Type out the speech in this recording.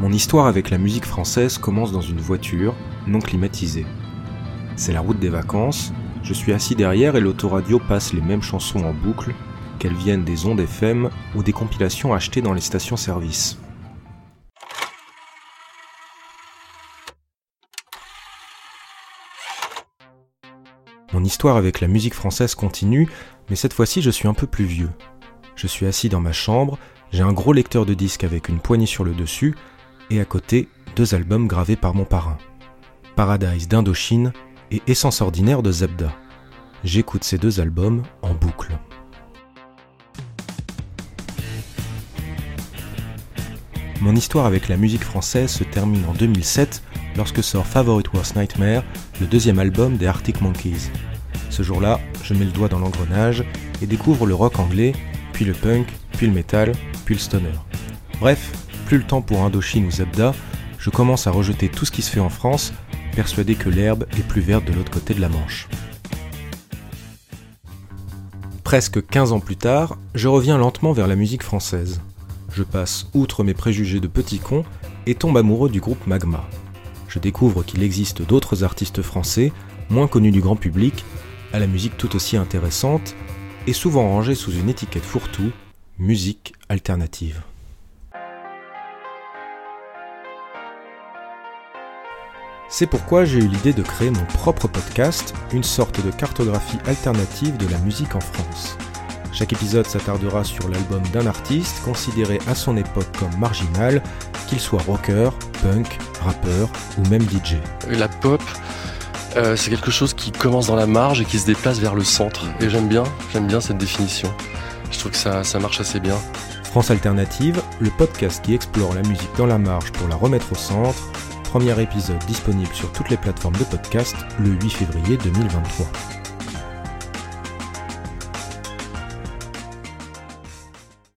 Mon histoire avec la musique française commence dans une voiture, non climatisée. C'est la route des vacances, je suis assis derrière et l'autoradio passe les mêmes chansons en boucle, qu'elles viennent des ondes FM ou des compilations achetées dans les stations-service. Mon histoire avec la musique française continue, mais cette fois-ci je suis un peu plus vieux. Je suis assis dans ma chambre, j'ai un gros lecteur de disques avec une poignée sur le dessus, et à côté, deux albums gravés par mon parrain. Paradise d'Indochine et Essence ordinaire de Zebda. J'écoute ces deux albums en boucle. Mon histoire avec la musique française se termine en 2007 lorsque sort Favorite Worst Nightmare, le deuxième album des Arctic Monkeys. Ce jour-là, je mets le doigt dans l'engrenage et découvre le rock anglais, puis le punk, puis le metal, puis le stoner. Bref, plus le temps pour Indochine ou Zebda, je commence à rejeter tout ce qui se fait en France, persuadé que l'herbe est plus verte de l'autre côté de la Manche. Presque 15 ans plus tard, je reviens lentement vers la musique française. Je passe outre mes préjugés de petit con et tombe amoureux du groupe Magma. Je découvre qu'il existe d'autres artistes français, moins connus du grand public, à la musique tout aussi intéressante, et souvent rangés sous une étiquette fourre-tout, musique alternative. C'est pourquoi j'ai eu l'idée de créer mon propre podcast, une sorte de cartographie alternative de la musique en France. Chaque épisode s'attardera sur l'album d'un artiste considéré à son époque comme marginal, qu'il soit rocker, punk, rappeur ou même DJ. La pop, euh, c'est quelque chose qui commence dans la marge et qui se déplace vers le centre. Et j'aime bien, j'aime bien cette définition. Je trouve que ça, ça marche assez bien. France Alternative, le podcast qui explore la musique dans la marge pour la remettre au centre. Premier épisode disponible sur toutes les plateformes de podcast le 8 février 2023.